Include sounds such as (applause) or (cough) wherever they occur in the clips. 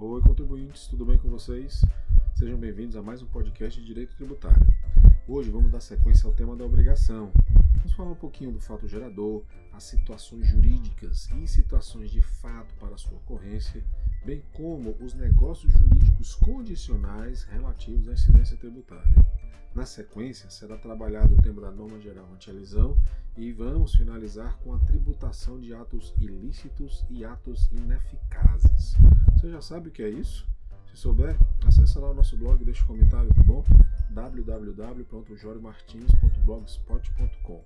Oi, contribuintes, tudo bem com vocês? Sejam bem-vindos a mais um podcast de Direito Tributário. Hoje vamos dar sequência ao tema da obrigação. Vamos falar um pouquinho do fato gerador, as situações jurídicas e situações de fato para sua ocorrência, bem como os negócios jurídicos condicionais relativos à incidência tributária. Na sequência, será trabalhado o tema da norma geral anti-elisão e vamos finalizar com a tributação de atos ilícitos e atos ineficazes. Você já sabe o que é isso? Se souber, acesse lá o nosso blog e deixe um comentário, tá bom? www.joriomartins.blogspot.com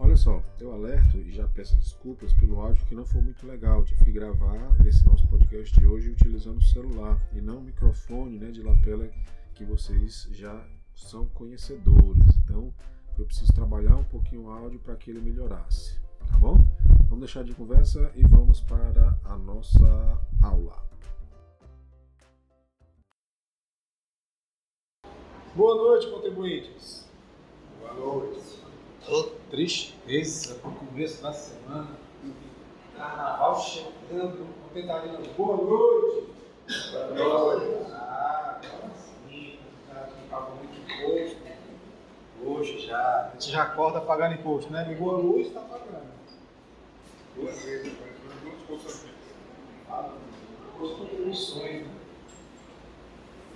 Olha só, eu alerto e já peço desculpas pelo áudio que não foi muito legal. Tive que gravar esse nosso podcast de hoje utilizando o celular e não o microfone né, de lapela que vocês já são conhecedores. Então, foi preciso trabalhar um pouquinho o áudio para que ele melhorasse. Tá bom? Vamos deixar de conversa e vamos para a nossa aula. Boa noite, contribuintes. Boa noite. Tô tristeza pro começo da semana. Carnaval chegando, não tentaria Boa noite. Boa noite. Ah, agora pagou muito imposto. Hoje já. A gente já acorda pagando imposto, né? Ligou a luz, tá pagando. Duas vezes, duas coisas. Ah, As contribuições, né?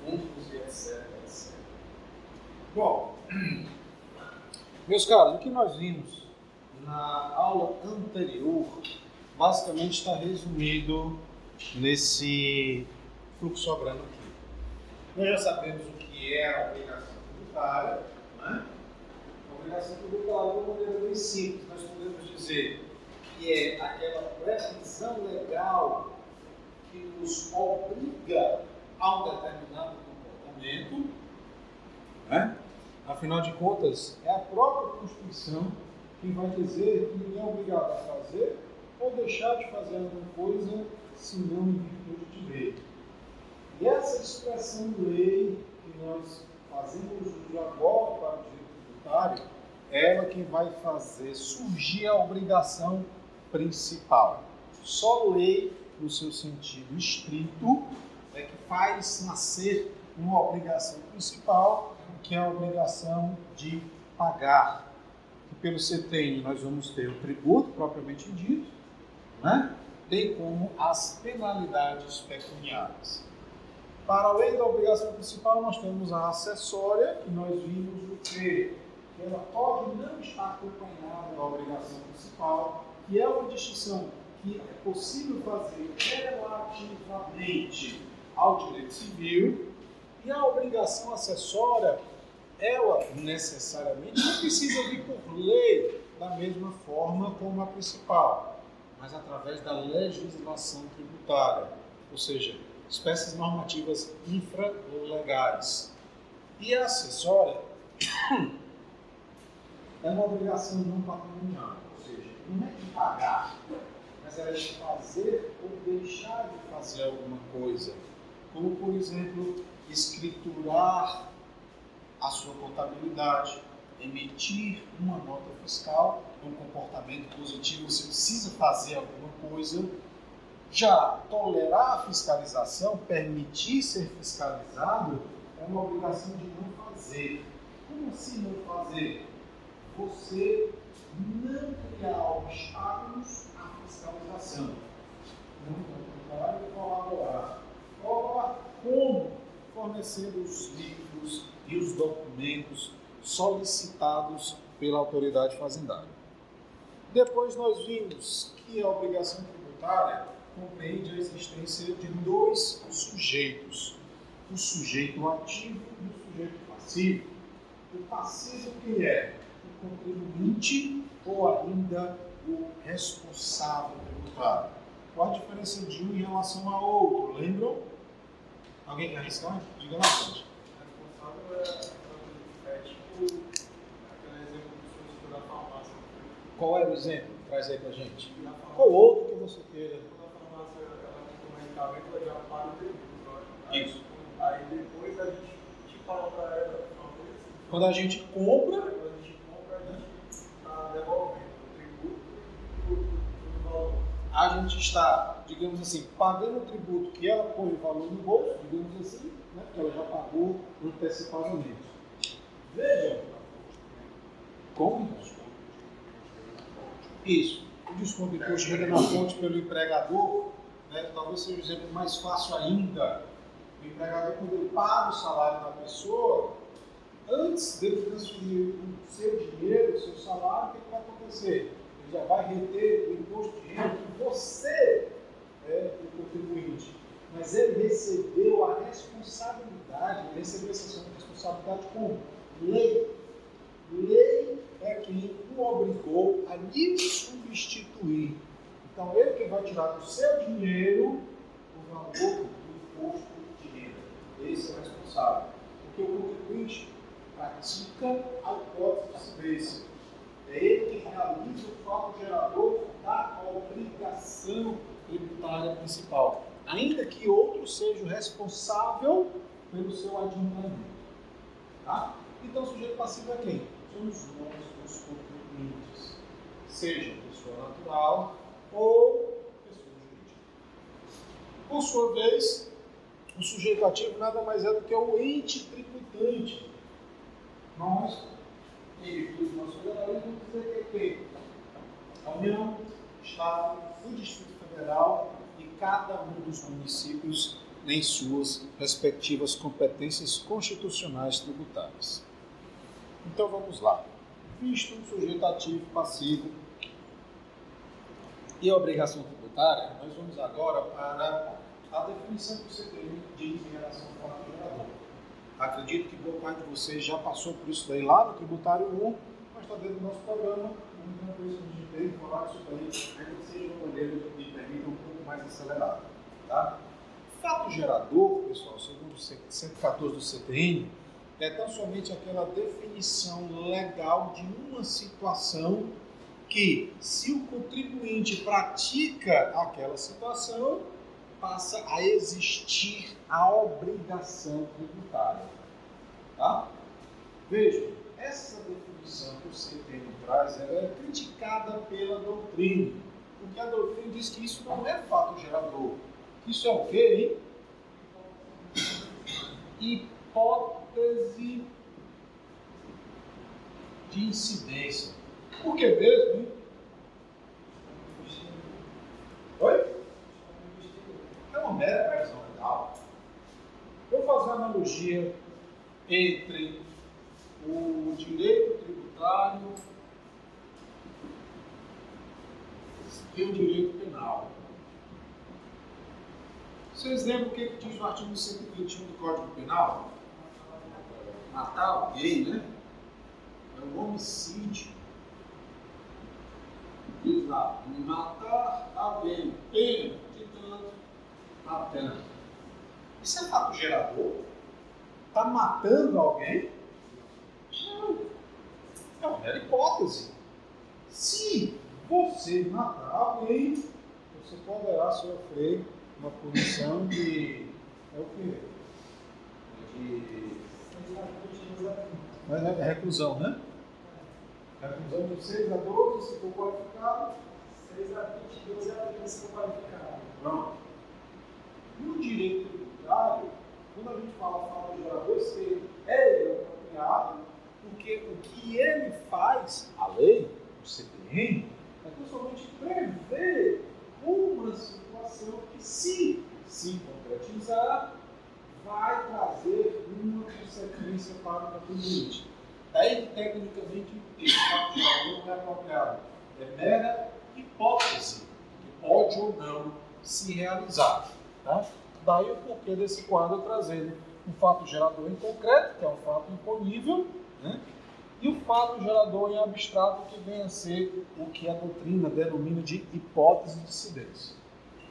Fundos e etc, etc. Bom, (clears throat) meus caros, o que nós vimos na aula anterior basicamente está resumido nesse fluxograma aqui. Nós já sabemos o que é a obrigação tributária, né? A obrigação tributária, de uma maneira bem simples, nós podemos dizer que é aquela previsão legal que nos obriga a um determinado comportamento, né? Afinal de contas, é a própria Constituição que vai dizer que ninguém é obrigado a fazer ou deixar de fazer alguma coisa se não em virtude de lei. E essa expressão de lei que nós fazemos uso agora para o direito tributário, ela que vai fazer surgir a obrigação principal. Só lei, no seu sentido estrito, é que faz nascer uma obrigação principal, que é a obrigação de pagar. Que pelo CTN nós vamos ter o tributo propriamente dito, né? bem como as penalidades pecuniárias. Para além da obrigação principal, nós temos a acessória, que nós vimos o quê? Que ela pode não estar acompanhada da obrigação principal, que é uma distinção que é possível fazer relativamente ao direito civil, e a obrigação acessória, ela necessariamente não precisa vir por lei da mesma forma como a principal, mas através da legislação tributária, ou seja, espécies normativas infralegais. E a acessória (coughs) é uma obrigação não patrimonial, ou seja, não é de pagar, mas é de fazer ou deixar de fazer alguma coisa, como por exemplo, escriturar a sua contabilidade, emitir uma nota fiscal, um comportamento positivo, você precisa fazer alguma coisa. Já tolerar a fiscalização, permitir ser fiscalizado, é uma obrigação de não fazer. Como assim não fazer? Você não criar obstáculos à fiscalização. Não, pelo contrário, colaborar. Colaborar como? Fornecendo os livros e os documentos solicitados pela autoridade fazendária. Depois nós vimos que a obrigação tributária compreende a existência de dois sujeitos, o sujeito ativo e o sujeito passivo. O passivo quem é? O contribuinte ou ainda o responsável tributário. Qual a diferença de um em relação ao outro? Lembram? Alguém quer arriscar? Diga lá, gente. Responsável é, é tipo aquele exemplo do senhor da farmácia. Qual era o exemplo? Traz aí pra gente. Qual outro que você queira? quando a farmácia ela tem medicamento, ela já paga o tributo. né? Isso. Aí depois a gente te fala pra ela assim. Quando a gente compra, Quando a gente compra, a gente está devolvendo o tributo e o valor. a gente está, digamos assim, pagando o tributo que ela põe o valor no bolso, digamos assim, né, porque ela já pagou antecipadamente. Veja, como? Isso. O desconto de imposto de renda na fonte pelo empregador, né, talvez seja um exemplo mais fácil ainda. O empregador, quando ele paga o salário da pessoa, antes dele transferir o seu dinheiro, o seu salário, o que, vai acontecer? Ele já vai reter o imposto de renda que você é o contribuinte. Mas ele recebeu a responsabilidade, ele recebeu essa responsabilidade com lei. Lei é quem o obrigou a lhe substituir. Então, ele que vai tirar do seu dinheiro o valor do imposto de renda. Esse é o responsável. Porque o contribuinte pratica a hipótese de silêncio. É ele que realiza o fato gerador da obrigação tributária principal. Ainda que outro seja o responsável pelo seu adiantamento. Tá? Então, o sujeito passivo é quem? Somos nós, os contribuintes. Seja pessoa natural ou pessoa jurídica. Por sua vez, o sujeito ativo nada mais é do que o ente tributante nós, em virtude do nosso federalismo, dizer que a União, o Estado, o Distrito Federal e cada um dos municípios em suas respectivas competências constitucionais tributárias. Então vamos lá. Visto um sujeito ativo, passivo e a obrigação tributária, nós vamos agora para a definição você tem de fato gerador. Acredito que boa parte de vocês já passou por isso daí lá no Tributário 1, mas está dentro do nosso programa. Então, por isso a gente falar isso daí, ainda que seja uma maneira que permita um pouco mais acelerado. Tá? Fato gerador, pessoal, segundo o 114 do CTN, é tão somente aquela definição legal de uma situação que, se o contribuinte pratica aquela situação, passa a existir a obrigação tributária. Tá? Veja, essa definição que o CTN traz é criticada pela doutrina, porque a doutrina diz que isso não é fato gerador. Isso é o quê, hein? Hipótese de incidência. Por que mesmo? Oi? uma mera previsão legal. Vou fazer uma analogia entre o direito tributário e o direito penal. Vocês lembram o que diz o artigo 121 do Código Penal? Matar alguém, né? É um homicídio. Diz lá, matar alguém, pena de tanto a pena. Isso é fato gerador? Está matando alguém? Não. É uma mera hipótese. Se você matar alguém, você poderá sofrer uma punição de. É o quê? De. Mas é reclusão, né? Reclusão de 6 a 12, se for qualificado. 6 a 20, 12 a 30, se for qualificado. Pronto. No direito tributário, quando a gente fala fato gerador, esse é apropriado, porque o que ele faz, a lei, o CPM, é principalmente prever uma situação que, se se concretizar, vai trazer uma consequência para o contribuinte. Daí, tecnicamente, gerador não é apropriado. É mera hipótese que pode ou não se realizar. Tá? Daí o porquê desse quadro trazendo um fato gerador em concreto, que é um fato imponível, né? e o fato gerador em abstrato, que vem a ser o que a doutrina denomina de hipótese de incidência.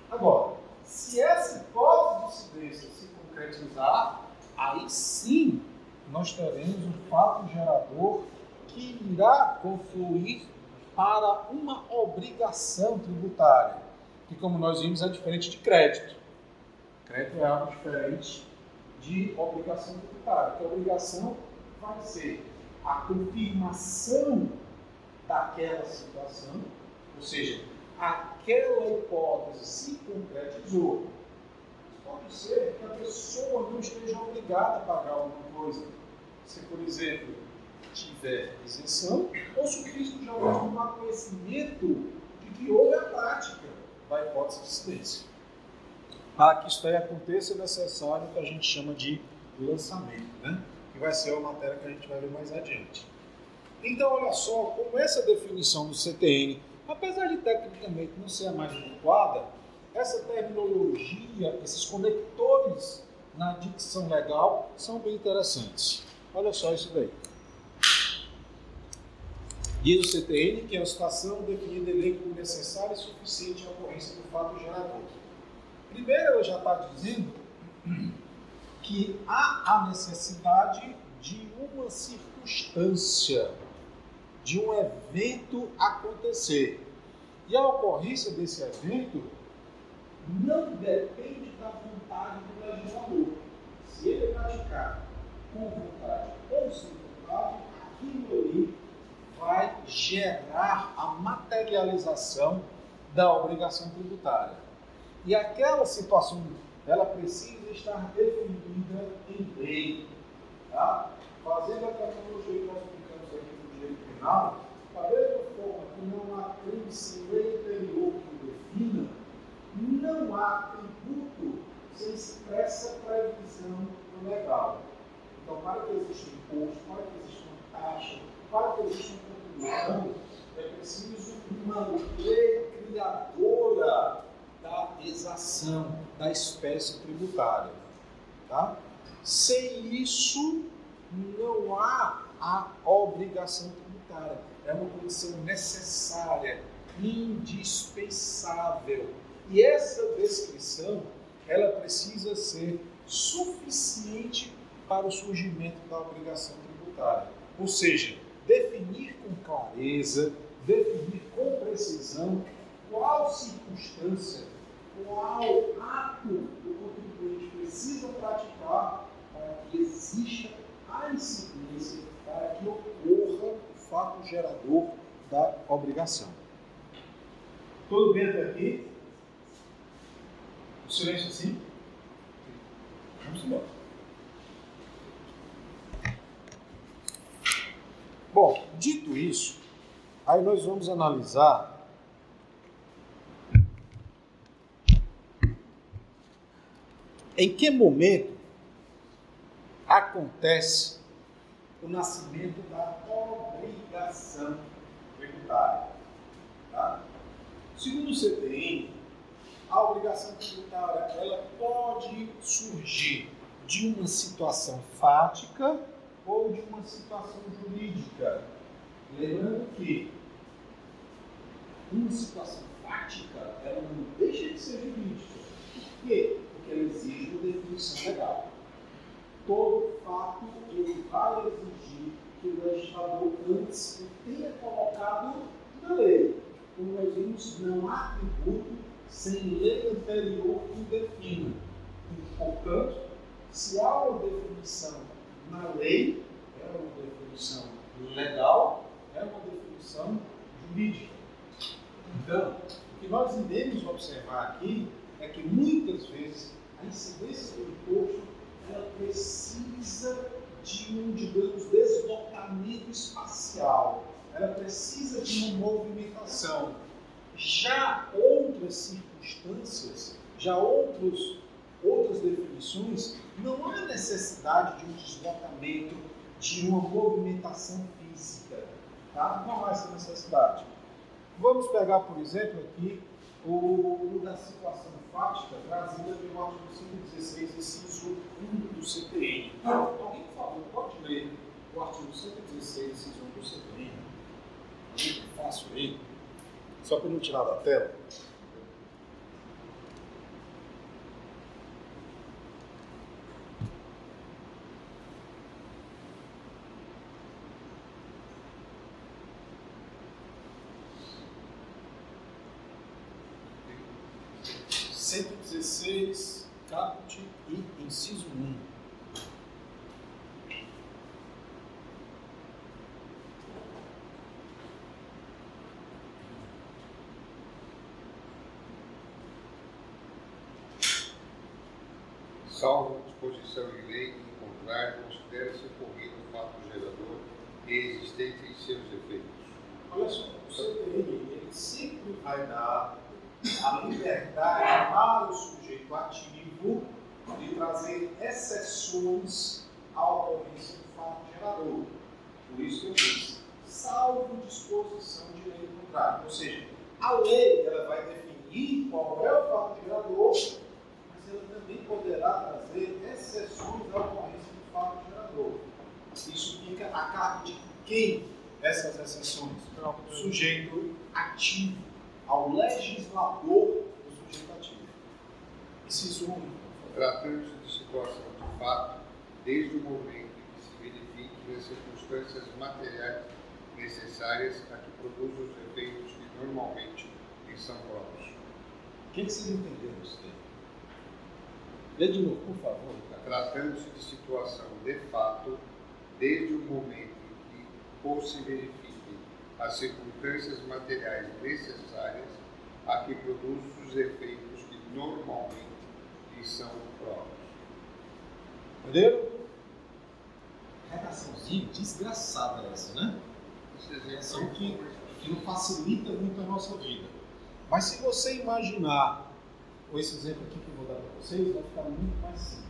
Agora, se essa hipótese de incidência se concretizar, aí sim nós teremos um fato gerador que irá confluir para uma obrigação tributária, que, como nós vimos, é diferente de crédito. Crédito é algo diferente de obrigação tributária, que a obrigação vai ser a confirmação daquela situação, ou seja, aquela hipótese se concretizou. Pode ser que a pessoa não esteja obrigada a pagar alguma coisa. Se, por exemplo, tiver isenção, ou se o Cristo já vai tomar conhecimento de que houve a prática da hipótese de incidência. Para que isto aí aconteça, é necessário o que a gente chama de lançamento, né? que vai ser uma matéria que a gente vai ver mais adiante. Então, olha só, como essa definição do CTN, apesar de tecnicamente não ser a mais adequada, essa terminologia, esses conectores na dicção legal são bem interessantes. Olha só isso daí. Diz o CTN que a situação definida em lei como necessária e suficiente à ocorrência do fato gerador. Primeiro, ela já está dizendo que há a necessidade de uma circunstância, de um evento acontecer. E a ocorrência desse evento não depende da vontade do legislador. Se ele praticar com vontade ou sem vontade, aquilo ali vai gerar a materialização da obrigação tributária. E aquela situação, ela precisa estar definida em lei. Tá? Fazendo a tecnologia que nós aplicamos aqui no direito penal, da mesma forma que não há crime sem lei anterior que defina, não há tributo sem expressa previsão legal. Então, para que exista um imposto, para que exista uma taxa, para que exista uma contribuição, é preciso uma lei criadora da exação, da espécie tributária. Tá? Sem isso, não há a obrigação tributária. É uma condição necessária, indispensável. E essa descrição, ela precisa ser suficiente para o surgimento da obrigação tributária. Ou seja, definir com clareza, definir com precisão qual circunstância, qual ato o contribuinte precisa praticar para que exista a incidência, para que ocorra o fato gerador da obrigação. Tudo bem até aqui? O silêncio assim? Vamos embora. Bom, dito isso, aí nós vamos analisar em que momento acontece o nascimento da obrigação tributária. Tá? Segundo o CTN, a obrigação tributária ela pode surgir de uma situação fática ou de uma situação jurídica. Lembrando que uma situação fática ela não deixa de ser jurídica. Por quê? Ela exige uma definição legal. Todo fato ele vai exigir que o legislador antes tenha colocado na lei. Como nós vimos, não há tributo sem lei anterior que defina. E, portanto, se há uma definição na lei, é uma definição legal, é uma definição jurídica. Então, o que nós devemos observar aqui é que muitas vezes a incidência do imposto ela precisa de um, digamos, deslocamento espacial, ela precisa de uma movimentação. Já outras circunstâncias, já outros, outras definições, não há necessidade de um deslocamento, de uma movimentação física. Tá? Não há essa necessidade. Vamos pegar, por exemplo, aqui o, da situação fática trazida pelo artigo 116, inciso 1 do CTN. Alguém, por favor, pode ler o artigo 116, inciso 1 do CTN? Muito fácil aí. Só para não tirar da tela. Cento e dezesseis, caput e inciso 1. salvo disposição em lei em contrário, considera-se ocorrido o fato gerador e existente em seus efeitos. Olha só, o CTI ele sempre vai dar a liberdade para o sujeito ativo de trazer exceções à ocorrência do fato gerador. Por isso que eu disse, salvo disposição de lei contrária. Ou seja, a lei ela vai definir qual é o fato gerador, mas ela também poderá trazer exceções à ocorrência do fato gerador. Isso fica a cargo de quem essas exceções? O sujeito ativo, ao legislador do sujeito ativo. Inciso 1. Tratando-se de situação de fato, desde o momento as circunstâncias materiais necessárias a que produzam os efeitos que normalmente lhe são próprios. O que, que vocês entenderam isso daí? Lê de novo, por favor, Ricardo. Tratando-se de situação de fato, desde o momento em que ou se verifiquem as circunstâncias materiais necessárias a que produzem os efeitos que normalmente lhe são próprios. Entenderam? Redaçãozinha desgraçada essa, né? Redação que, que não facilita muito a nossa vida. Mas se você imaginar, com esse exemplo aqui que eu vou dar para vocês, vai ficar muito mais simples.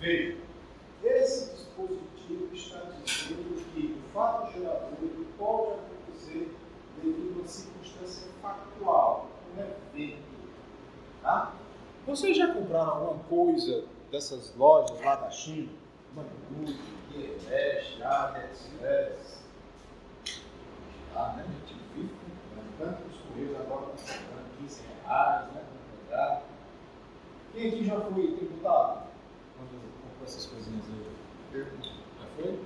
Veja, esse dispositivo está dizendo que o fato gerador pode acontecer devido a uma circunstância factual, um evento. Tá? Vocês já compraram alguma coisa dessas lojas lá da China? Mandu, Guerresh, AliExpress? Tá, né? A gente vive comprando. Tanto os Correios agora estão cobrando 15 reais, né? Pegar. Quem aqui já foi tributado? Quando comprou essas coisinhas aí? Já foi?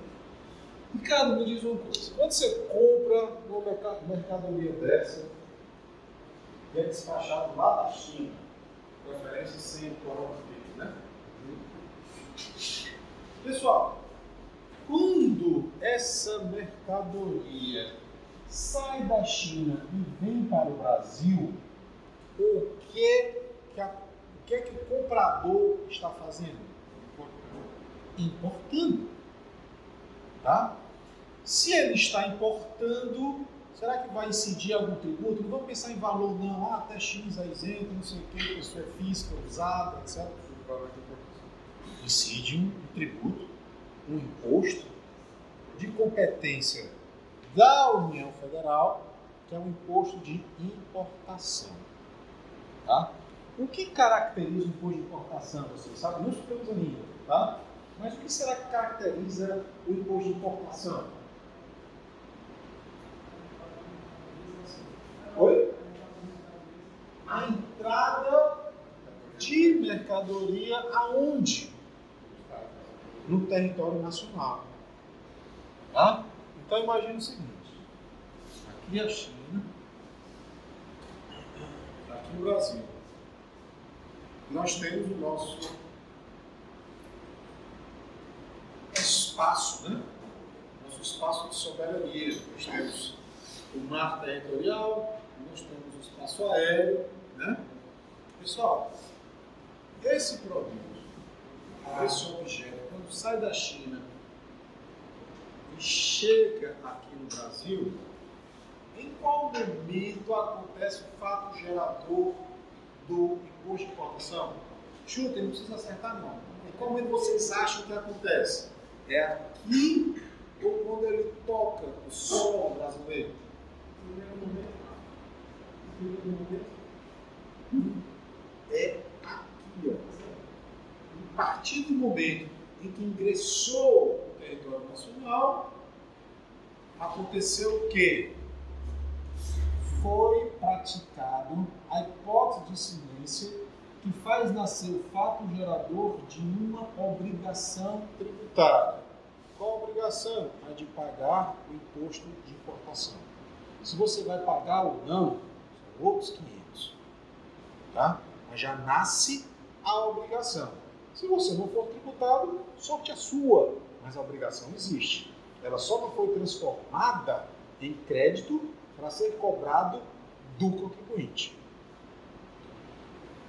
Ricardo, me diz uma coisa. Quando você compra uma merca- mercadoria dessa e é despachado lá da China, preferência sem coronavírus, né? Pessoal, quando essa mercadoria sai da China e vem para o Brasil, o que, que, a- o que, que o comprador está fazendo? Importando. Tá? Se ele está importando, será que vai incidir algum tributo? Não vamos pensar em valor, não. Ah, até X é isento, não sei o que, pessoa física, usada, etc. Incide um tributo, um imposto de competência da União Federal, que é o imposto de importação. Tá? O que caracteriza o imposto de importação? Vocês sabem? Não estudamos ainda, tá? Mas o que será que caracteriza o imposto de importação? Oi? A entrada de mercadoria aonde? No território nacional. Tá? Então imagine o seguinte: aqui a China, aqui no Brasil, nós temos o nosso espaço, né? Nosso espaço de soberania. Nós temos o mar territorial, nós temos o espaço aéreo, né? Pessoal, esse produto, esse objeto, sai da China e chega aqui no Brasil, em qual momento acontece o fato gerador do imposto de importação? Chuta, não precisa acertar não. Em qual momento vocês acham que acontece? É aqui ou quando ele toca o solo brasileiro? É aqui, ó. A partir do momento em que ingressou no território nacional, aconteceu o quê? Foi praticado a hipótese de incidência que faz nascer o fato gerador de uma obrigação tributária. Qual a obrigação? A de pagar o imposto de importação. Se você vai pagar ou não, são outros 500. Tá? Mas já nasce a obrigação. Se você não for tributado, sorte a sua. Mas a obrigação existe. Ela só não foi transformada em crédito para ser cobrado do contribuinte.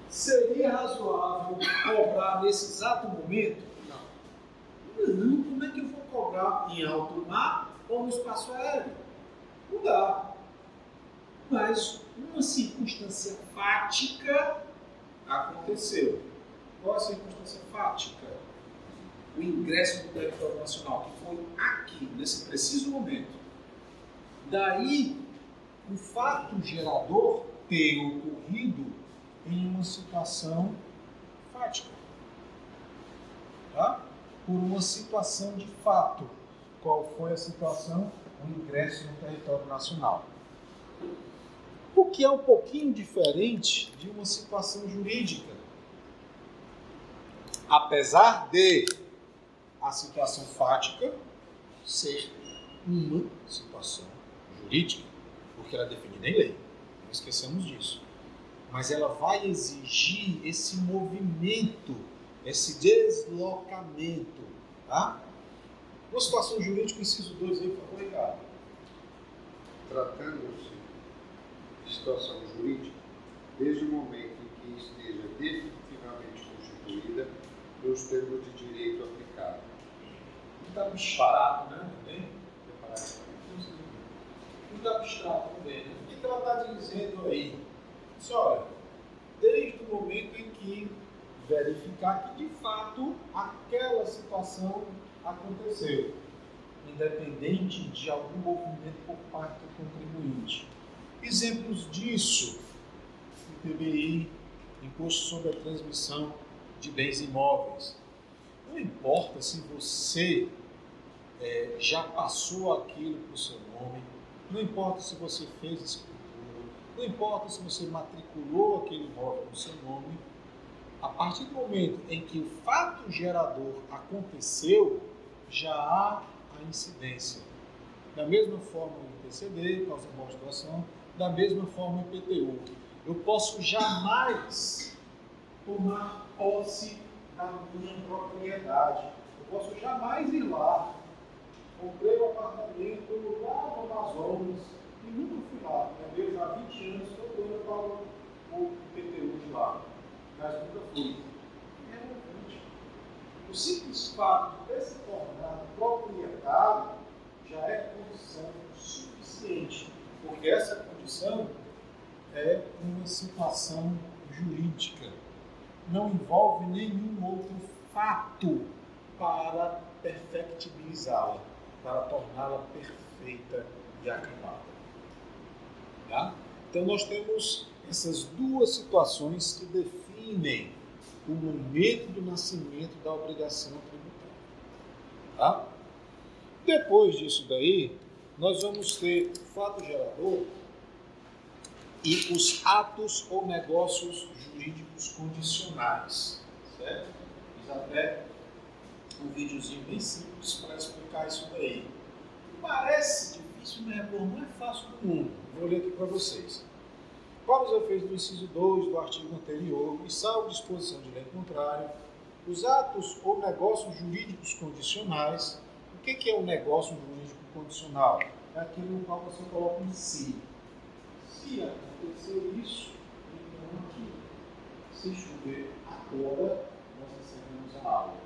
Seria razoável cobrar nesse exato momento? Não. Não, como é que eu vou cobrar em alto mar ou no espaço aéreo? Não dá. Mas uma circunstância fática aconteceu. Qual a circunstância fática? O ingresso do território nacional, que foi aqui, nesse preciso momento. Daí, o fato gerador ter ocorrido em uma situação fática. Tá? Por uma situação de fato. Qual foi a situação? O ingresso no território nacional. O que é um pouquinho diferente de uma situação jurídica. Apesar de a situação fática ser uma situação jurídica, porque ela é definida em lei. Não esqueçamos disso. Mas ela vai exigir esse movimento, esse deslocamento. Tá? Uma situação jurídica, inciso 2 aí, por favor. Tratando-se de situação jurídica, desde o momento em que esteja definitivamente constituída nos termos de direito aplicado. Muito abstrato, né? Preparado. Muito abstrato também. Né? O que ela está dizendo aí? Olha, desde o momento em que verificar que de fato aquela situação aconteceu, independente de algum movimento por parte do contribuinte. Exemplos disso: IPBI, Imposto sobre a Transmissão de Bens Imóveis. Não importa se você é, já passou aquilo para o seu nome, não importa se você fez escritura, não importa se você matriculou aquele imóvel no seu nome, a partir do momento em que o fato gerador aconteceu, já há a incidência. Da mesma forma o IPCD, causa morte doação, da mesma forma o IPTU. Eu posso jamais tomar posse da minha propriedade. Eu posso jamais ir lá. Comprei um apartamento lá no Amazonas e nunca fui lá. É mesmo há 20 anos estou para o IPTU de lá. Mas nunca fui. É relevante. O simples fato de se tornado proprietário já é condição suficiente. Porque essa condição é uma situação jurídica. Não envolve nenhum outro fato para perfectibilizá-la, para torná-la perfeita e acabada. Tá? Então, nós temos essas duas situações que definem o momento do nascimento da obrigação tributária. Tá? Depois disso daí, nós vamos ter o fato gerador e os atos ou negócios jurídicos condicionais. Certo? Fiz até um videozinho bem simples para explicar isso daí. Parece difícil, mas não é fácil mundo. Vou ler aqui para vocês. Para os efeitos do inciso 2 do artigo anterior, e salvo disposição de lei contrária, os atos ou negócios jurídicos condicionais, o que é um negócio jurídico condicional? É aquele no qual você coloca em si. Se aconteceu isso, então aqui. Se chover agora, nós encerramos a aula.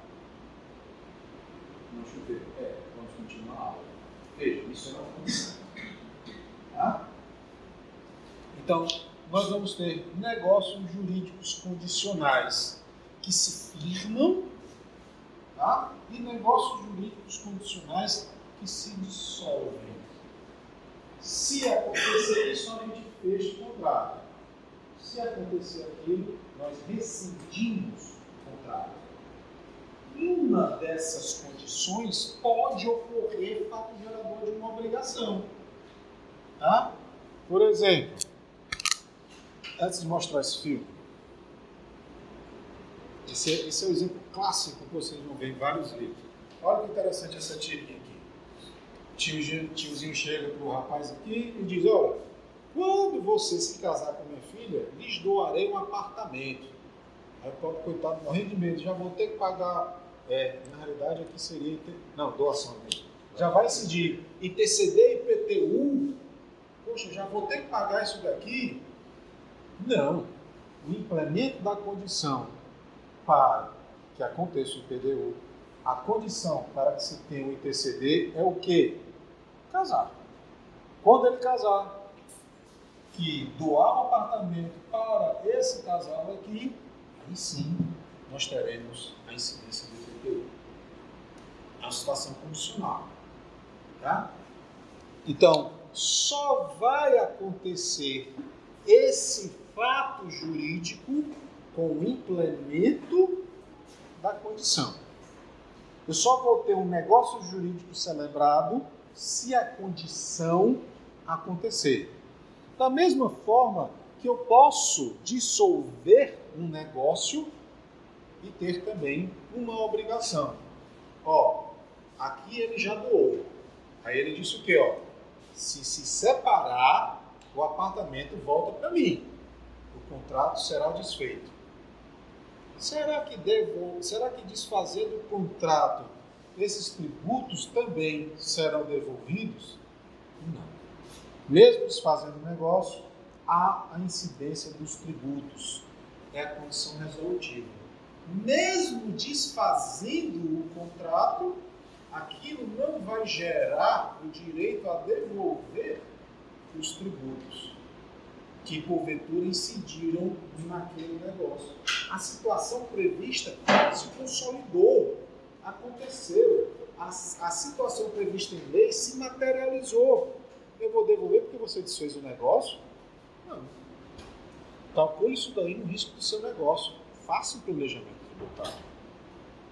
Não chover, é, vamos continuar a aula. Veja, isso é uma condição. Tá? Então, nós vamos ter negócios jurídicos condicionais que se firmam tá? e negócios jurídicos condicionais que se dissolvem. Se acontecer isso, a gente fecha o contrato. Se acontecer aquilo, nós rescindimos o contrato. Uma dessas condições pode ocorrer fato gerador de uma obrigação. Tá? Por exemplo, antes de mostrar esse filme, esse, esse é o um exemplo clássico que vocês vão ver em vários livros. Olha que interessante essa tirinha aqui. Tiozinho, chega para o rapaz aqui e diz: Olha, quando você se casar com minha filha, lhes doarei um apartamento. Aí o pobre coitado morrendo de medo, já vou ter que pagar. É, na realidade aqui seria. Não, doação mesmo. Já vai incidir ITCD e IPTU. Poxa, já vou ter que pagar isso daqui? Não. o implemento da condição para que aconteça o IPDU, a condição para que se tenha o ITCD é o quê? Casar. Quando ele casar, que doar um apartamento para esse casal aqui, aí sim nós teremos a incidência do IPTU. É uma situação condicional. Tá? Então, só vai acontecer esse fato jurídico com o implemento da condição. Eu só vou ter um negócio jurídico celebrado se a condição acontecer. Da mesma forma que eu posso dissolver um negócio e ter também uma obrigação. Ó, aqui ele já doou. Aí ele disse o quê, ó? Se se separar, o apartamento volta para mim. O contrato será desfeito. Será que devo, será que desfazer do contrato esses tributos também serão devolvidos? Não. Mesmo desfazendo o negócio, há a incidência dos tributos. É a condição resolutiva. Mesmo desfazendo o contrato, aquilo não vai gerar o direito a devolver os tributos que porventura incidiram naquele negócio. A situação prevista se consolidou, aconteceu. A, a situação prevista em lei se materializou. Eu vou devolver porque você desfez o negócio? Não. Calcule isso daí no risco do seu negócio. Faça um planejamento tributário.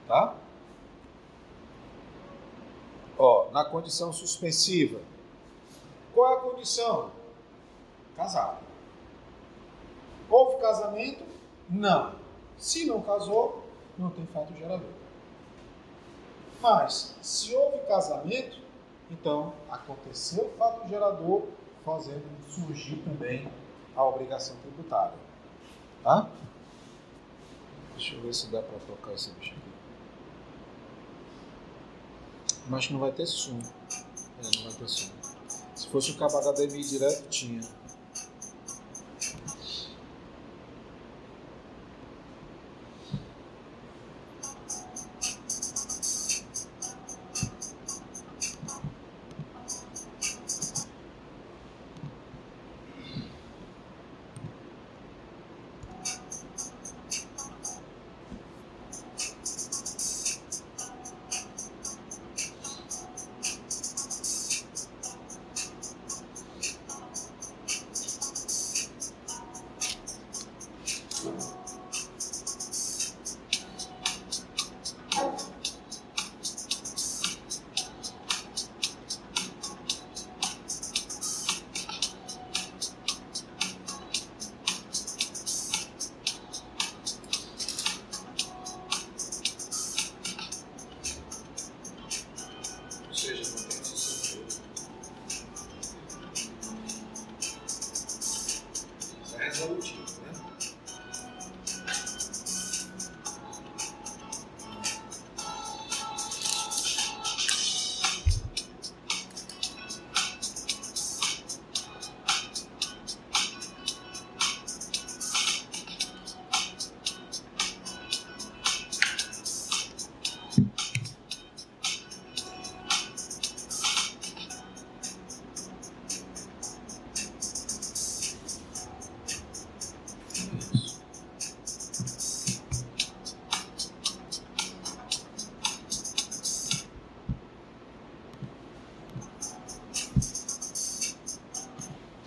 Tá? Ó, na condição suspensiva. Qual é a condição? Casado. Houve casamento? Não. Se não casou, não tem fato gerador. Mas, se houve casamento, então aconteceu o fato gerador, fazendo surgir também a obrigação tributária. Tá? Deixa eu ver se dá para tocar esse bicho aqui. Mas não vai ter som. É, não vai ter som. Se fosse o cabo HDMI direto, tinha.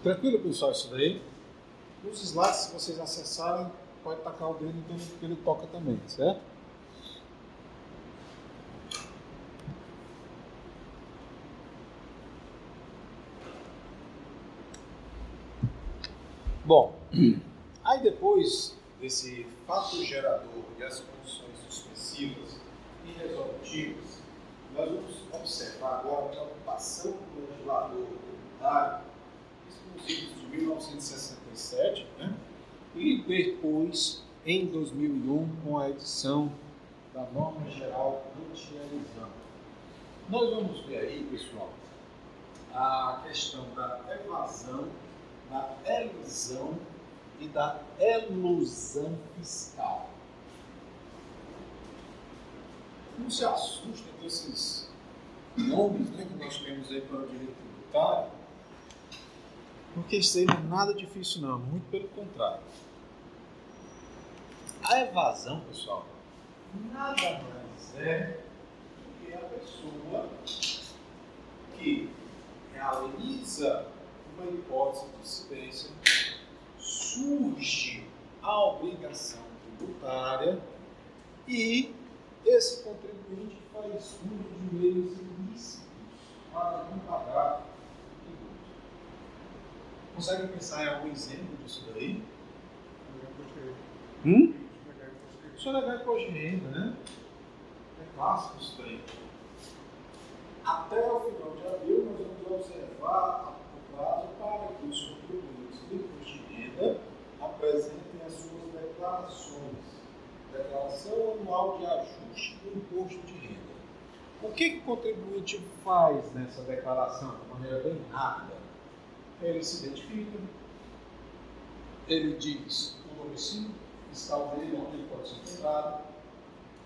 Tranquilo, pessoal, isso daí? Os slides, se vocês acessarem, pode tacar o dedo que ele toca também, certo? Bom, (clears throat) aí depois desse fato gerador e as condições suspensivas e resolutivas, nós vamos observar agora a preocupação do legislador de 1967, né? e depois, em 2001, com a edição da Norma Geral Anti-Elisão. Nós vamos ver aí, pessoal, a questão da evasão, da elisão e da elusão fiscal. Não se assustem com esses nomes né, que nós temos aí para o direito tributário, porque é nada difícil não, muito pelo contrário. A evasão, pessoal, nada mais é do que a pessoa que realiza uma hipótese de incidência, surge a obrigação tributária e esse contribuinte faz uso de meios ilícitos para não pagar. Consegue pensar em algum exemplo disso daí? Hum? Isso é legal imposto de renda, né? É clássico isso daí. Até o final de abril, nós vamos observar o prazo para que os contribuintes do imposto de renda apresentem as suas declarações. Declaração anual de ajuste do imposto de renda. O que, que o contribuinte faz nessa declaração de maneira bem rápida? Ele se identifica, ele diz o domicílio fiscal dele, onde ele pode ser encontrado,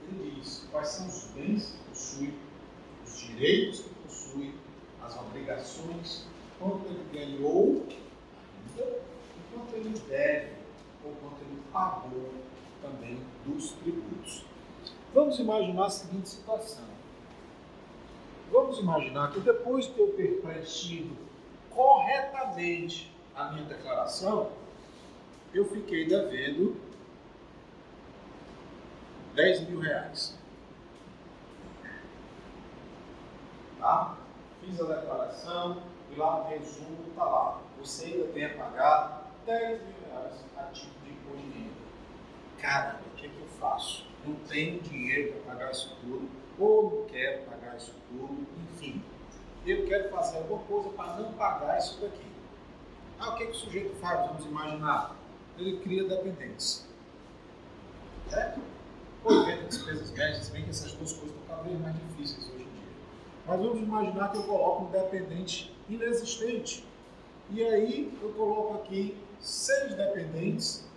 ele diz quais são os bens que possui, os direitos que possui, as obrigações, quanto ele ganhou ainda e quanto ele deve ou quanto ele pagou também dos tributos. Vamos imaginar a seguinte situação. Vamos imaginar que depois de eu ter preenchido corretamente a minha declaração, eu fiquei devendo 10 mil reais. Tá? Fiz a declaração e lá no resumo está lá. Você ainda tem a pagar 10 mil reais a título de imposto. Caramba, o que, é que eu faço? Não tenho dinheiro para pagar isso tudo, ou não quero pagar isso tudo, enfim. Eu quero fazer alguma coisa para não pagar isso daqui. Ah, o que, é que o sujeito faz? Vamos imaginar. Ele cria dependentes. Certo? Ou inventa despesas médias, bem que essas duas coisas estão cada vez mais difíceis hoje em dia. Mas vamos imaginar que eu coloco um dependente inexistente. E aí eu coloco aqui seis dependentes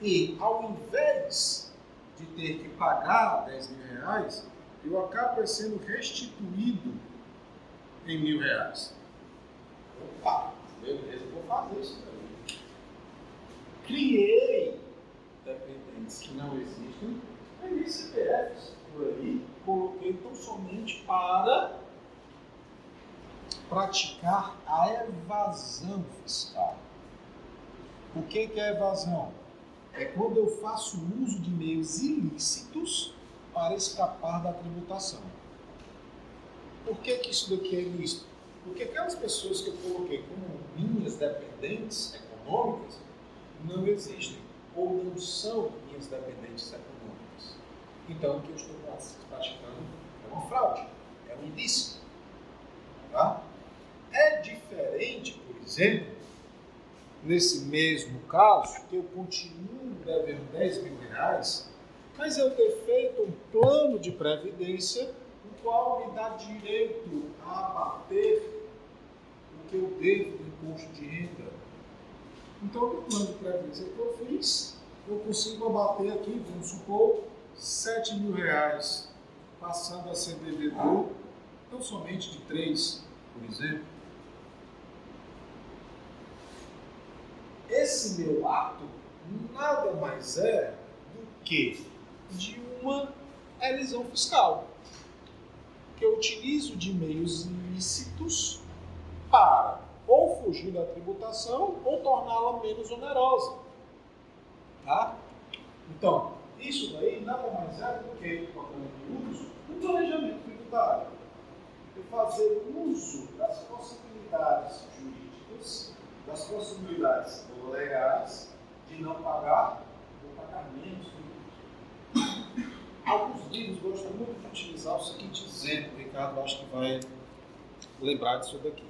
e ao invés de ter que pagar 10 mil reais, eu acabo sendo restituído em mil reais. Opa, beleza, vou fazer isso também. Criei dependentes que não existem, peguei CPFs por aí, coloquei tão somente para praticar a evasão fiscal. O que é evasão? É quando eu faço uso de meios ilícitos para escapar da tributação. Por que, que isso daqui é ilícito? Porque aquelas pessoas que eu coloquei como minhas dependentes econômicas não existem ou não são minhas dependentes econômicas. Então, o que eu estou praticando é uma fraude, é um ilícito. Tá? É diferente, por exemplo, nesse mesmo caso, que eu continuo devendo 10 mil reais, mas eu ter feito um plano de previdência, qual me dá direito a abater o que eu devo do imposto de renda. Então, no plano de previdência que eu fiz, eu consigo abater aqui, vamos supor, 7 mil reais, passando a ser devedor, não somente de 3, por exemplo, esse meu ato nada mais é do que de uma elisão fiscal, eu utilizo de meios ilícitos para ou fugir da tributação ou torná-la menos onerosa. Tá? Então, isso daí nada mais é do que, de uso, um planejamento tributário. Fazer uso das possibilidades jurídicas, das possibilidades legais de não pagar menos Alguns livros gostam muito de utilizar o seguinte exemplo, o Ricardo acho que vai lembrar disso daqui.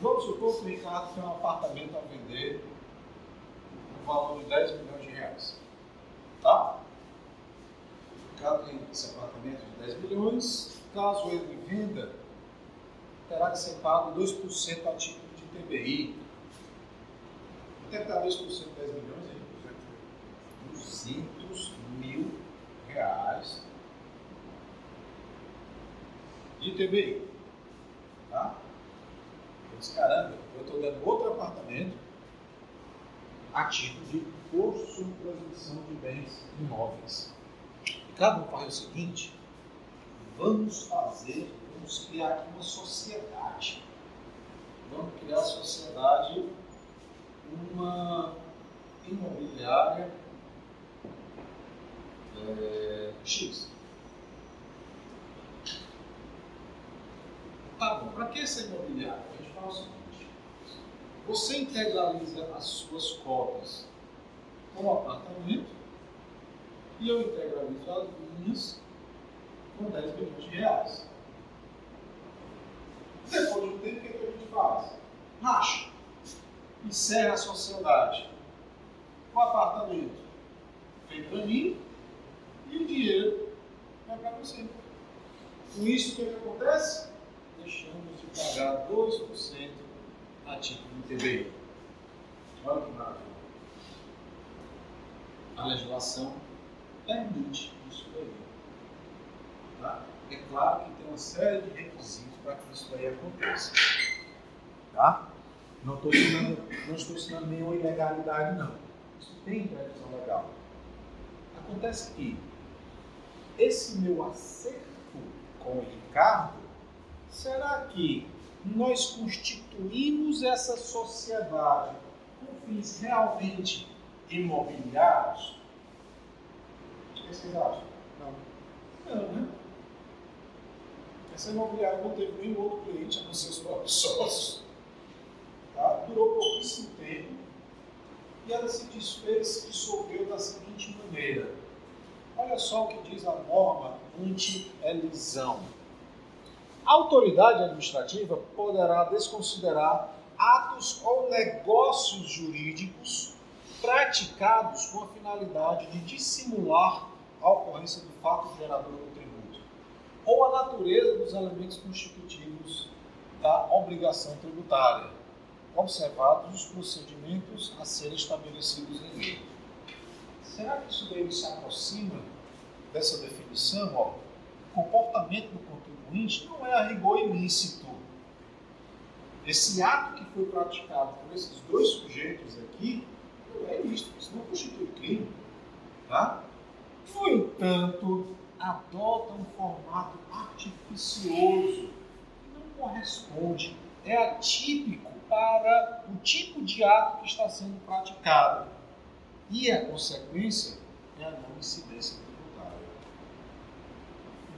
Vamos supor que o Ricardo tem um apartamento a vender no valor de 10 milhões de reais. Tá? O Ricardo tem esse apartamento de 10 milhões. Caso ele venda, terá que ser pago 2% a título de TBI. Até talvez por 110 milhões aí. 200 mil reais de TBI. Tá? Eu disse, caramba, eu estou dando outro apartamento a título de curso de transmissão de bens imóveis. Cada um faz o seguinte, vamos fazer, vamos criar aqui uma sociedade. Vamos criar a sociedade, uma imobiliária é, X. Tá bom, para que essa imobiliária? A gente fala o seguinte: você integraliza as suas cotas com o apartamento e eu integralizo as minhas com 10 milhões de reais. Depois de um tempo, o que, é que a gente faz? Racha. Encerra a sociedade. O apartamento vem para mim e o dinheiro vai para você. Com isso, o que, é que acontece? Deixamos de pagar 2% a título de TBI. Olha que maravilha. A legislação permite isso daí. Tá? É claro que tem uma série de requisitos para que isso daí aconteça. Tá? Não estou ensinando, não estou ensinando nenhuma ilegalidade, não. Isso tem previsão legal. Acontece que esse meu acerto com o Ricardo, será que nós constituímos essa sociedade com fins realmente imobiliários? O que vocês acham? Não. Não, né? Essa imobiliária não teve nenhum outro cliente a não ser os próprios sócios. Tá? Durou pouquíssimo tempo e ela se desfez, se dissolveu da seguinte maneira. Olha só o que diz a norma anti-elisão. A autoridade administrativa poderá desconsiderar atos ou negócios jurídicos praticados com a finalidade de dissimular a ocorrência do fato gerador do tributo ou a natureza dos elementos constitutivos da obrigação tributária, observados os procedimentos a serem estabelecidos em lei. Será que isso daí se aproxima dessa definição? Ó, o comportamento do contribuinte não é a rigor ilícito. Esse ato que foi praticado por esses dois sujeitos aqui não é ilícito, isso não constitui crime. Tá? No entanto, adota um formato artificioso que não corresponde, é atípico para o tipo de ato que está sendo praticado. E a consequência é a não incidência tributária.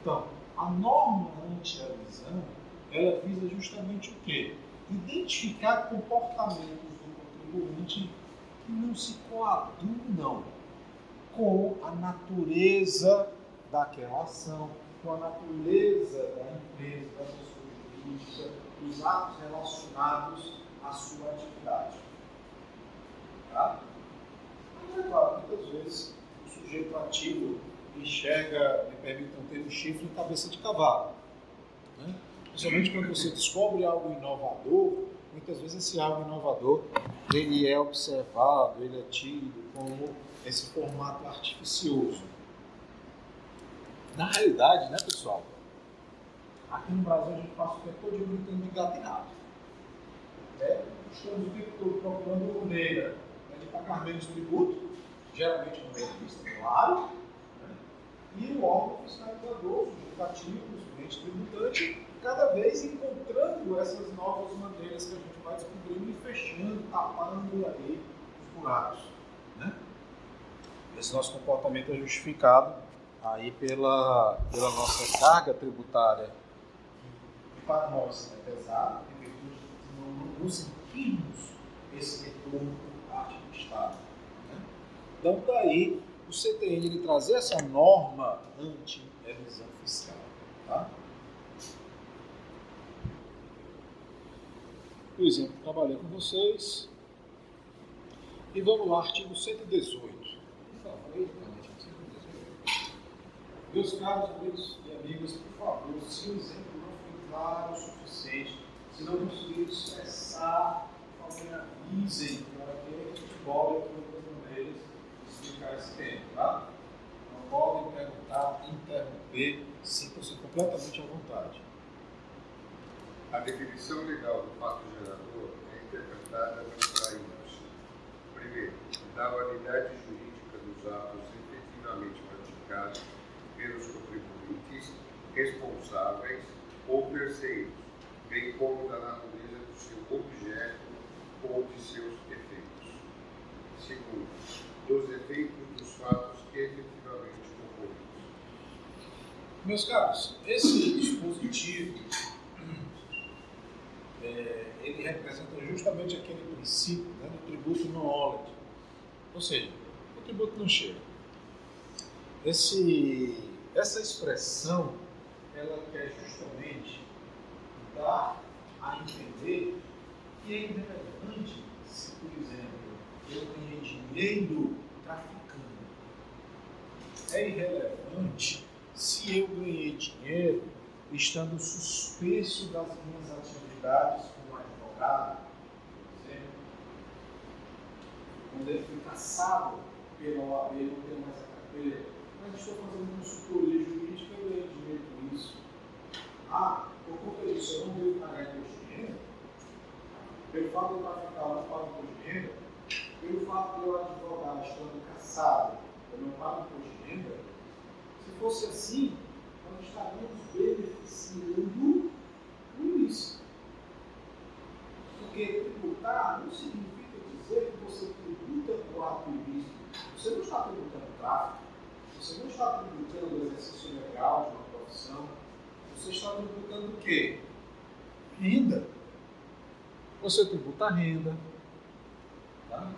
Então, a norma anti-elisão, ela visa justamente o quê? Identificar comportamentos do contribuinte que não se coadunam com a natureza daquela ação, com a natureza da empresa, da pessoa jurídica, os atos relacionados à sua atividade. Tá? Muitas vezes o sujeito ativo enxerga, me permitam ter um chifre em cabeça de cavalo. Né? Principalmente quando você descobre algo inovador, muitas vezes esse algo inovador ele é observado, ele é tido como esse formato artificioso. Na realidade, né, pessoal? Aqui no Brasil a gente passa o tempo todo gritando de gato e rato. Né? Estamos o tempo todo procurando maneira de pagar menos tributo, geralmente no meio vista, claro, né? e o órgão fiscalizador, o sujeito ativo, o sujeito tributante, cada vez encontrando essas novas maneiras que a gente vai descobrindo e fechando, tapando aí os buracos. Né? Esse nosso comportamento é justificado aí pela, pela nossa carga tributária, que para nós é pesada, em virtude de não conseguirmos esse retorno parte do Estado. Né? Então, daí o CTN ele trazer essa norma anti-elisão fiscal. Tá? Por exemplo, trabalhei com vocês. E vamos lá, artigo 118. Por favor, Meus caros amigos e amigas, por favor, se o exemplo não foi claro o suficiente, se não conseguirem expressar, avisem para que a gente volte aqui outras maneiras de explicar esse tema, tá? Não podem perguntar, interromper, sintam-se completamente à vontade. A definição legal do fato gerador é interpretada nos índexes. Primeiro, da validade jurídica dos atos efetivamente praticados pelos contribuintes responsáveis ou terceiros, bem como da natureza do seu objeto ou de seus efeitos. Segundo, dos efeitos dos fatos efetivamente ocorridos. Meus caros, esse dispositivo é, ele representa justamente aquele princípio né, do tributo no knowledge. Ou seja, o tributo não chega. Esse, essa expressão, ela quer justamente dar a entender é irrelevante se, por exemplo, eu ganhei dinheiro traficando. É irrelevante se eu ganhei dinheiro estando suspenso das minhas atividades como advogado, por exemplo. Quando ele foi caçado pela OAB, não tem mais a carteira, mas estou fazendo consultoria jurídica e ganhei dinheiro com isso. Ah, por conta disso eu não devo pagar imposto? Pelo fato de eu traficar, eu não pago de renda? Pelo fato de eu advogar estando caçado, eu não pago de renda? Se fosse assim, nós estaríamos beneficiando o isso. Porque tributar não significa dizer que você tributa o ato ilícito. Você não está tributando tráfico, você não está tributando o exercício legal de uma profissão, você está tributando o quê? Renda. Você tributa renda. Tá?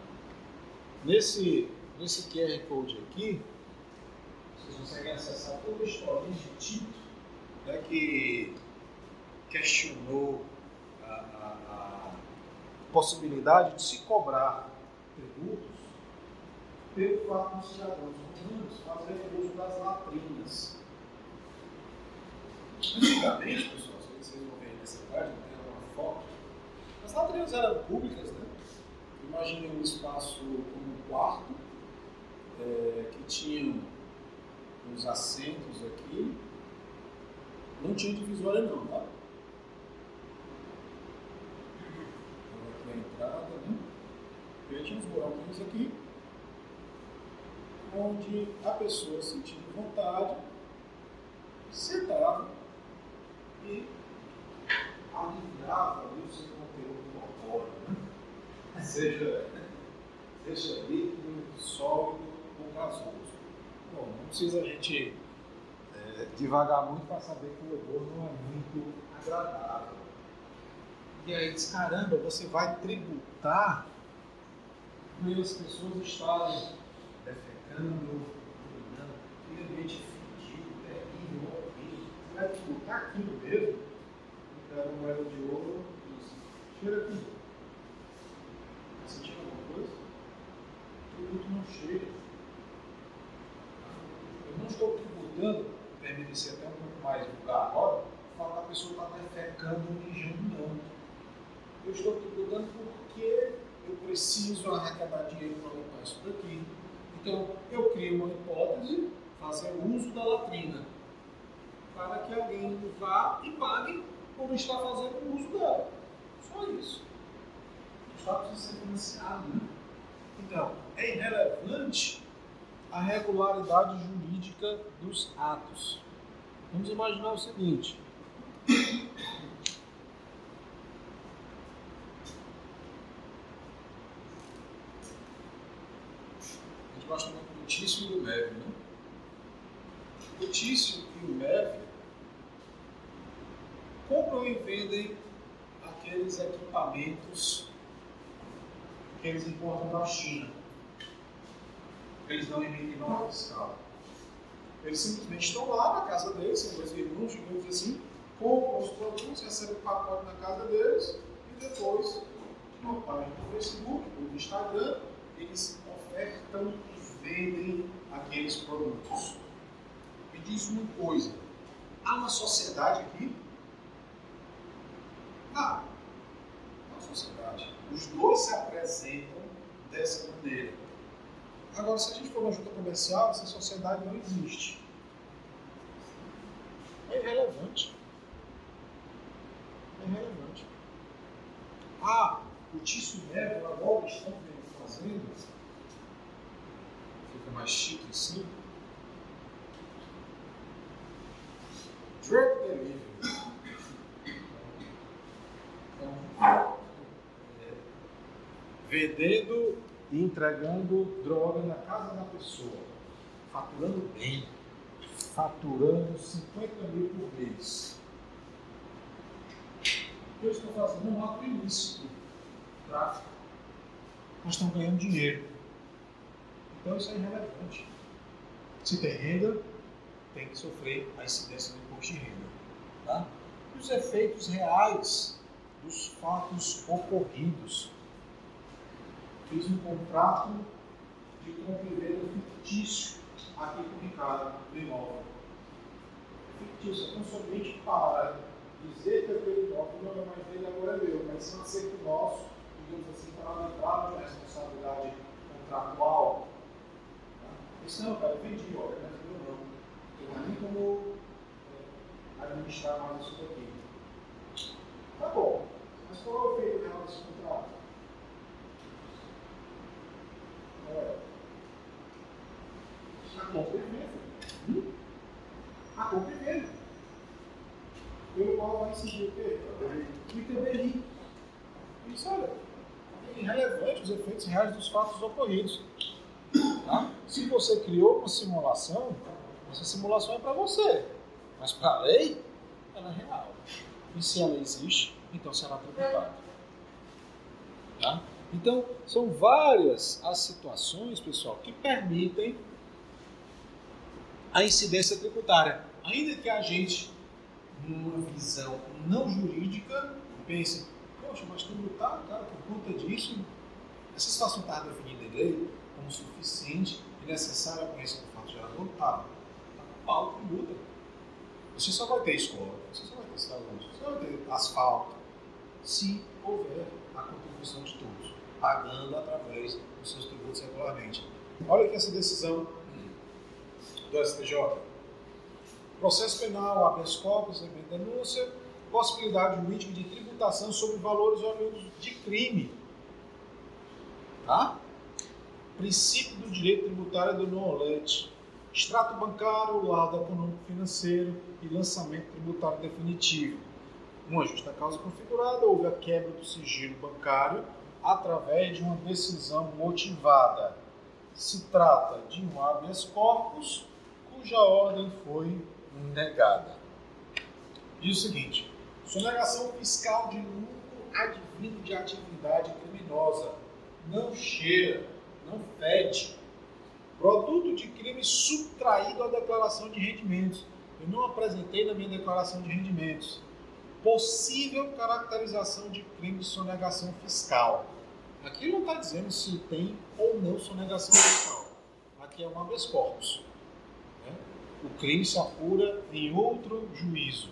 Nesse, nesse QR Code aqui, vocês conseguem acessar toda a história de Tito, né, que questionou a, a, a, possibilidade de se cobrar tributos pelo fato dos cidadãos romanos fazerem uso das latrinas. Antigamente, pessoal, se vocês vão ver nessa página, tem uma foto, as latrinas eram públicas, né? Imaginem um espaço como um quarto, é, que tinham os assentos aqui. Não tinha divisória não, tá? Aqui a entrada, né? E aí tinha uns buraquinhos aqui, onde a pessoa sentindo vontade, sentava e aliviava ali o seu conteúdo corpóreo, né? Seja, seja líquido, sólido ou gasoso. Bom, não precisa a gente é, devagar muito para saber que o odor não é muito agradável. E aí diz, caramba, você vai tributar pelas pessoas estarem defecando, urinando, aquele ambiente fedido, terrível, horrível. Você vai tributar aquilo mesmo? Uma moeda de ouro e cheira aqui. Sentindo alguma coisa? O tributo não cheira eu não estou tributando, permite ser até um pouco mais vulgar agora, falar que a pessoa está defecando ou mijando, não. Eu estou tributando porque eu preciso arrecadar dinheiro para limpar isso daqui. Então, eu crio uma hipótese, fazer uso da latrina, para que alguém vá e pague por estar fazendo uso dela. Só isso. O Estado precisa ser financiado, né? Então, é irrelevante a regularidade jurídica dos atos. Vamos imaginar o seguinte: a gente gosta muito do Tício e do Mévio, né? O Tício e o Mévio compram e vendem aqueles equipamentos que eles importam da China eles não emitem nota fiscal. Eles simplesmente estão lá na casa deles, são dois irmãos, digamos assim, compram os produtos, recebem o pacote na casa deles e depois, numa página do Facebook ou do Instagram, eles ofertam e vendem aqueles produtos. Me diz uma coisa: há uma sociedade aqui? Ah, sociedade. Os dois se apresentam dessa maneira. Agora, se a gente for na junta comercial, essa sociedade não existe. É irrelevante. É irrelevante. Ah, o Tício Neto, agora estão fazendo, fica mais chique assim. Drug delivery. Então, vendendo e entregando droga na casa da pessoa, faturando bem, faturando 50 mil por mês. Eu estou fazendo? Um ato ilícito, tráfico. Nós estamos ganhando dinheiro. Então isso é irrelevante. Se tem renda, tem que sofrer a incidência do imposto de renda. Tá? E os efeitos reais dos fatos ocorridos fiz um contrato de compra fictício aqui com o Ricardo do imóvel. É fictício, é somente para dizer que aquele imóvel não é mais dele, agora é meu, mas sem ser o nosso, digamos assim, para livrar de responsabilidade contratual. Tá? Isso não, cara, eu vendi, ó, mas eu não. Não nem como é, administrar mais isso daqui. Tá bom, mas qual é o efeito real desse contrato? A venda. A venda. Pelo qual vai incidir o quê? TBI. Isso, olha, é irrelevante os efeitos reais dos fatos ocorridos. Tá? Se você criou uma simulação, essa simulação é para você. Mas para a lei, ela é real. E se ela existe, então será tributada. Tá? Então, são várias as situações, pessoal, que permitem a incidência tributária. Ainda que a gente, numa visão não jurídica, pense, poxa, mas tributar, cara, por conta disso, essa situação está definida em lei como suficiente e necessária a conhecer do fato gerador? Tá. Tá com pau, tributa. Você só vai ter escola, você só vai ter saúde, você só vai ter asfalto, se houver a contribuição de todos pagando através dos seus tributos regularmente. Olha aqui essa decisão do STJ. Processo penal, habeas corpus, denúncia, possibilidade jurídica de tributação sobre valores oriundos de crime. Tá? Princípio do direito tributário do non-olete. Extrato bancário, laudo econômico-financeiro e lançamento tributário definitivo. Uma justa causa configurada, houve a quebra do sigilo bancário através de uma decisão motivada. Se trata de um habeas corpus cuja ordem foi negada. Diz o seguinte: sonegação fiscal de lucro advindo de atividade criminosa não cheira, não fede. Produto de crime subtraído à declaração de rendimentos. Eu não apresentei na minha declaração de rendimentos possível caracterização de crime de sonegação fiscal. Aqui não está dizendo se tem ou não sonegação fiscal. Aqui é um habeas corpus. Né? O crime se apura em outro juízo.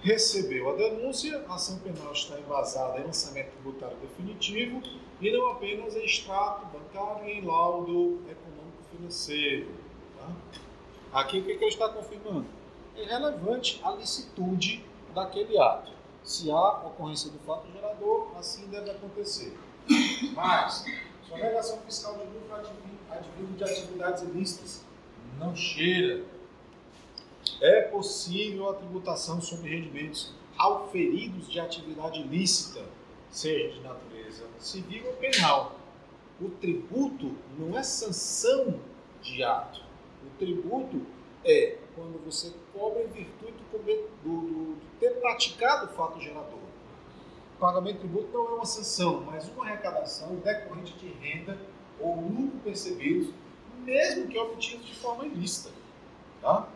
Recebeu a denúncia, a ação penal está embasada em lançamento tributário definitivo e não apenas em extrato bancário e em laudo econômico-financeiro. Tá? Aqui o que, que ele está confirmando? É relevante a licitude daquele ato. Se há ocorrência do fato gerador, assim deve acontecer. Mas, sonegação fiscal de lucro advindo de atividades ilícitas não cheira. É possível a tributação sobre rendimentos auferidos de atividade ilícita, seja de natureza civil ou penal. O tributo não é sanção de ato. O tributo é quando você cobra em virtude do, do, do ter praticado o fato gerador. O pagamento de tributo não é uma sanção, mas uma arrecadação decorrente de renda ou lucro percebidos, mesmo que obtidos de forma ilícita. Tá?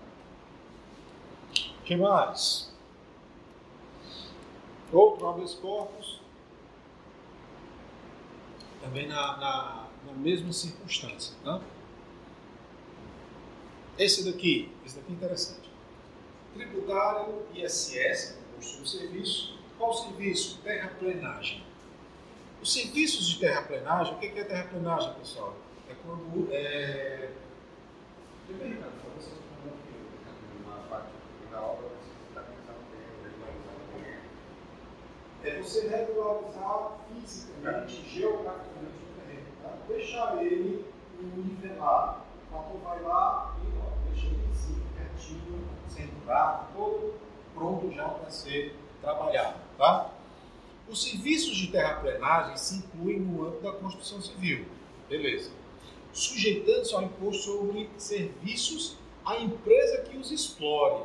O que mais? Outro habeas corpus, também na, na, na mesma circunstância. Tá? Esse daqui, esse daqui é interessante. Tributário ISS, Imposto sobre Serviço, Qual o serviço? Terraplenagem. Os serviços de terraplenagem, o que é terraplenagem, pessoal? É quando. É... Bem. É você regularizar fisicamente, geograficamente o terreno, tá? deixar ele nivelado. O ator vai lá e ele assim, pertinho, centrado, todo pronto já para ser trabalhado. Tá? Os serviços de terraplenagem se incluem no âmbito da construção civil. Beleza. Sujeitando-se ao imposto sobre serviços à empresa que os explore,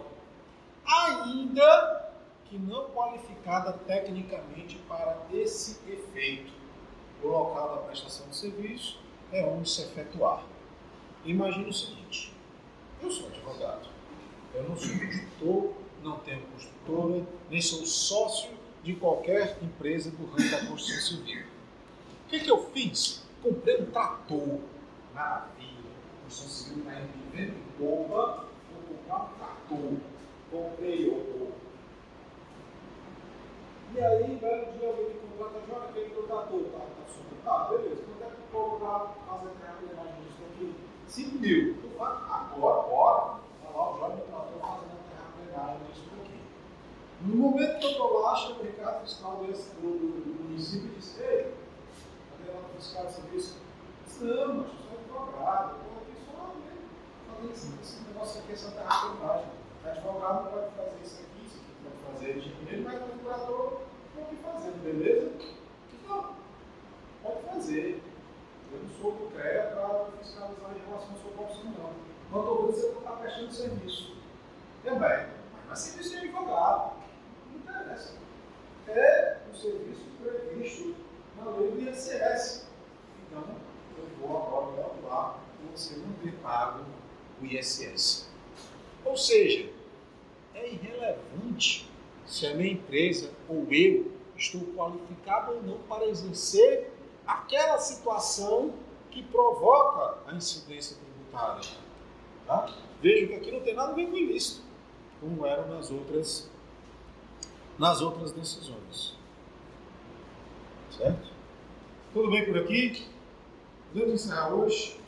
ainda que não qualificada tecnicamente para esse efeito. O local da prestação de serviço é onde se efetuar. Imagine o seguinte: eu sou advogado, eu não sou construtor, não tenho construtora, nem sou sócio de qualquer empresa do ramo da construção civil. O que, que eu fiz? Comprei um trator. Maravilha. A construção civil está indo de vento em bomba. Vou comprar um trator. Comprei o. E aí, belo dia, alguém me contrata, João, aquele trator, tá, tá. Tá, beleza. Quanto é que tu cobra fazer a terraplenagem disso aqui? 5 mil. Tu faz agora, bora. Lá o Jorge, o trator fazendo a terraplenagem disso no momento que eu estou lá, chega o Ricardo fiscal do, do, município e diz, ei, cadê lá o fiscal de serviço? Não, mas sou advogado, eu estou aqui só fazendo esse, esse negócio aqui, essa terraplenagem. Advogado não pode fazer isso aqui, isso aqui pode fazer engenheiro, mas o procurador pode fazer, beleza? Então, pode fazer. Eu não sou do CREA para fiscalizar em relação ao seu profissão, não. Quando eu você está prestando serviço. Também. Mas serviço de advogado interessa. É o serviço previsto na lei do ISS. Então, eu vou agora atuar por você não ter pago o ISS. Ou seja, é irrelevante se a minha empresa ou eu estou qualificado ou não para exercer aquela situação que provoca a incidência tributária. Tá? Que aqui não tem nada a ver com ilícito, como eram nas outras nas outras decisões. Certo? Tudo bem por aqui? Podemos encerrar hoje?